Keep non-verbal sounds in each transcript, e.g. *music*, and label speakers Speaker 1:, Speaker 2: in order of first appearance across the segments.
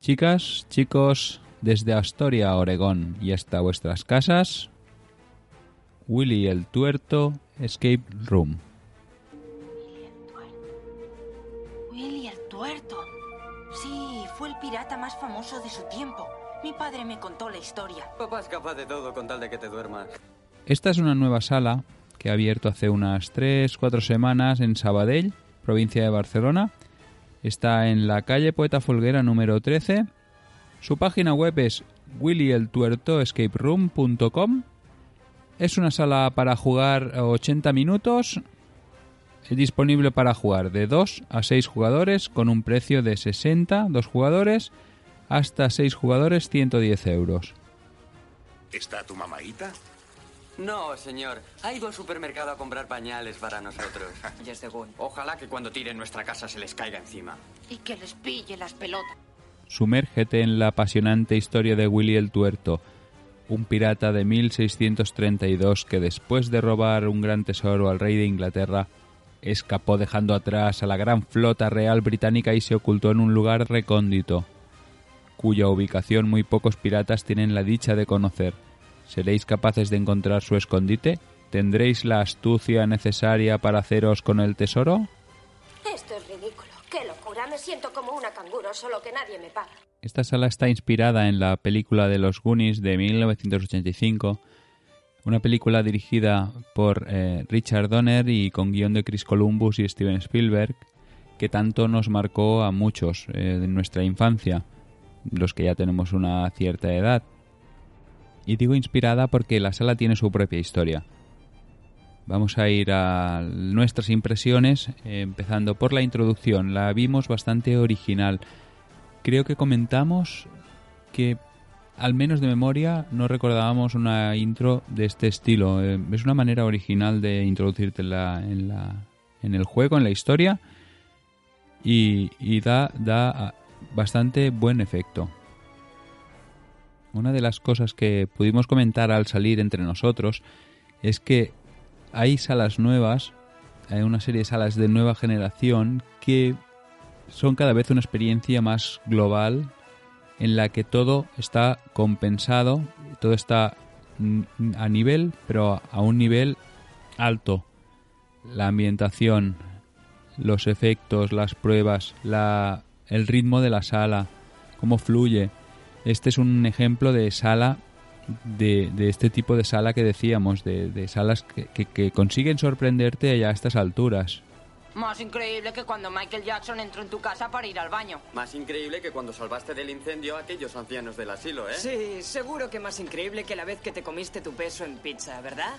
Speaker 1: Chicas, chicos, desde Astoria, Oregón y hasta vuestras casas, Willy el Tuerto Escape Room.
Speaker 2: Willy el Tuerto. Sí, fue el pirata más famoso de su tiempo. Mi padre me contó la historia.
Speaker 3: Papá es capaz de todo con tal de que te duermas.
Speaker 1: Esta es una nueva sala que ha abierto hace unas 3-4 semanas en Sabadell, provincia de Barcelona. Está en la calle Poeta Folguera número 13. Su página web es willyeltuertoescaperoom.com. Es una sala para jugar 80 minutos. Es disponible para jugar de 2 a 6 jugadores con un precio de 60, dos jugadores, hasta 6 jugadores 110 euros.
Speaker 4: ¿Está tu mamaita?
Speaker 3: No, señor. Ha ido al supermercado a comprar pañales para nosotros.
Speaker 2: Y es de Gun.
Speaker 3: Ojalá que cuando tiren nuestra casa se les caiga encima.
Speaker 2: Y que les pille las pelotas.
Speaker 1: Sumérgete en la apasionante historia de Willy el Tuerto, un pirata de 1632 que después de robar un gran tesoro al rey de Inglaterra, escapó dejando atrás a la gran flota real británica y se ocultó en un lugar recóndito, cuya ubicación muy pocos piratas tienen la dicha de conocer. ¿Seréis capaces de encontrar su escondite? ¿Tendréis la astucia necesaria para haceros con el tesoro?
Speaker 5: Esto es ridículo. Qué locura. Me siento como una canguro, solo que nadie me paga.
Speaker 1: Esta sala está inspirada en la película de los Goonies de 1985, una película dirigida por eh, Richard Donner y con guion de Chris Columbus y Steven Spielberg, que tanto nos marcó a muchos eh, de nuestra infancia, los que ya tenemos una cierta edad. Y digo inspirada porque la sala tiene su propia historia. Vamos a ir a nuestras impresiones, eh, empezando por la introducción. La vimos bastante original. Creo que comentamos que, al menos de memoria, no recordábamos una intro de este estilo. Eh, es una manera original de introducirte en, la, en, el juego, en la historia, y, y da, da bastante buen efecto. Una de las cosas que pudimos comentar al salir entre nosotros es que hay salas nuevas, hay una serie de salas de nueva generación que son cada vez una experiencia más global en la que todo está compensado, todo está a nivel, pero a un nivel alto. La ambientación, los efectos, las pruebas, la, el ritmo de la sala, cómo fluye. Este es un ejemplo de sala, de, de este tipo de sala que decíamos, de, de salas que, que, que consiguen sorprenderte ya a estas alturas.
Speaker 2: Más increíble que cuando Michael Jackson entró en tu casa para ir al baño.
Speaker 3: Más increíble que cuando salvaste del incendio a aquellos ancianos del asilo, ¿eh?
Speaker 6: Sí, seguro que más increíble que la vez que te comiste tu peso en pizza, ¿verdad?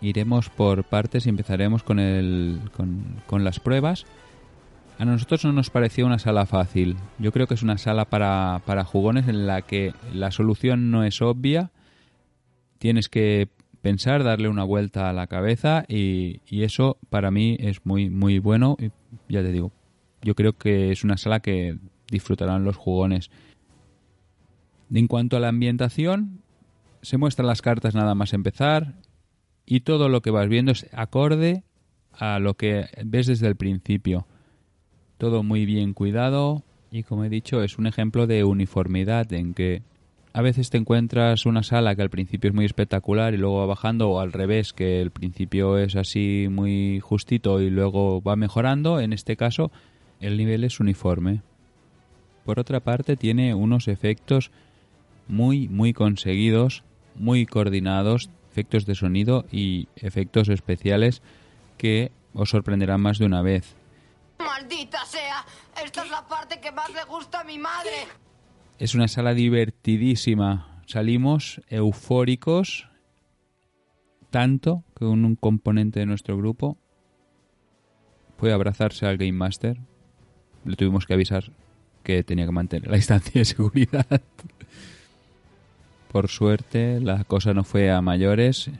Speaker 1: Iremos por partes y empezaremos con, el, con, con las pruebas. A nosotros no nos pareció una sala fácil. Yo creo que es una sala para, para jugones en la que la solución no es obvia. Tienes que pensar, darle una vuelta a la cabeza y, y, eso para mí es muy muy bueno. Y ya te digo, yo creo que es una sala que disfrutarán los jugones. En cuanto a la ambientación, se muestran las cartas nada más empezar y todo lo que vas viendo es acorde a lo que ves desde el principio. Todo muy bien cuidado y como he dicho es un ejemplo de uniformidad en que a veces te encuentras una sala que al principio es muy espectacular y luego va bajando o al revés que el principio es así muy justito y luego va mejorando. En este caso el nivel es uniforme. Por otra parte tiene unos efectos muy muy conseguidos, muy coordinados, efectos de sonido y efectos especiales que os sorprenderán más de una vez.
Speaker 2: ¡Maldita sea! Esta es la parte que más le gusta a mi madre.
Speaker 1: Es una sala divertidísima. Salimos eufóricos, tanto que un, componente de nuestro grupo fue abrazarse al Game Master. Le tuvimos que avisar que tenía que mantener la *laughs* distancia de seguridad. Por suerte, la cosa no fue a mayores.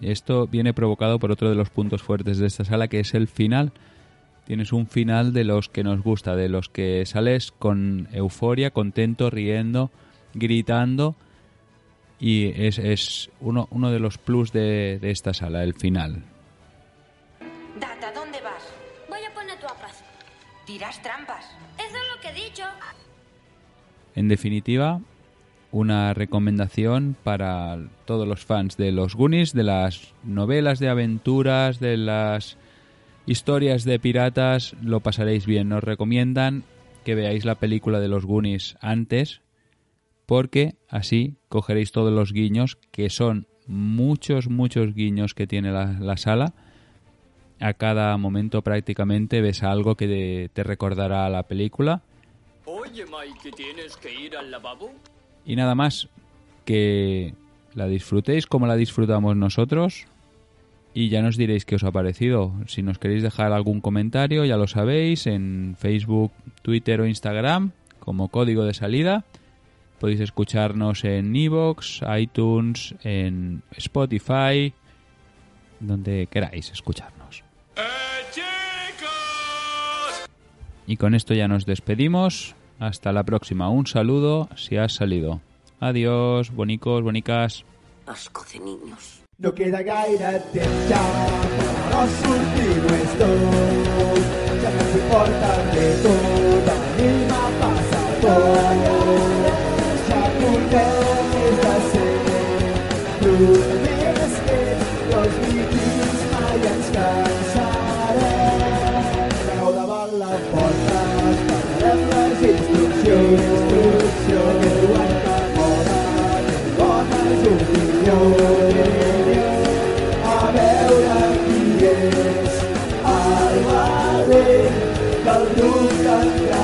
Speaker 1: Esto viene provocado por otro de los puntos fuertes de esta sala, que es el final. Tienes un final de los que nos gusta, de los que sales con euforia, contento, riendo, gritando. Y es, es uno, uno de los plus de, de esta sala, el final.
Speaker 2: Data, ¿dónde vas?
Speaker 5: Voy a poner tu abrazo.
Speaker 2: Dirás trampas.
Speaker 5: Eso es lo que he dicho.
Speaker 1: En definitiva, una recomendación para todos los fans de los Goonies, de las novelas de aventuras, de las historias de piratas, lo pasaréis bien. Nos recomiendan que veáis la película de los Goonies antes, porque así cogeréis todos los guiños, que son muchos, muchos guiños que tiene la, la sala. A cada momento prácticamente ves algo que te, te recordará a la película.
Speaker 6: Oye, Mike, ¿tienes que ir al lavabo?
Speaker 1: Y nada más, que la disfrutéis como la disfrutamos nosotros. Y ya nos diréis qué os ha parecido. Si nos queréis dejar algún comentario, ya lo sabéis, en Facebook, Twitter o Instagram, como código de salida. Podéis escucharnos en Evox, iTunes, en Spotify, donde queráis escucharnos. Y con esto ya nos despedimos. Hasta la próxima. Un saludo si has salido. Adiós, bonicos, bonicas.
Speaker 7: Asco de niños.
Speaker 8: No queda ja per no sortir dos. Ja no ens importa de tot, anem a passar tot. Ja portem més de cent programes que els vikings mai ens cansarem. Treu davant la porta, del grup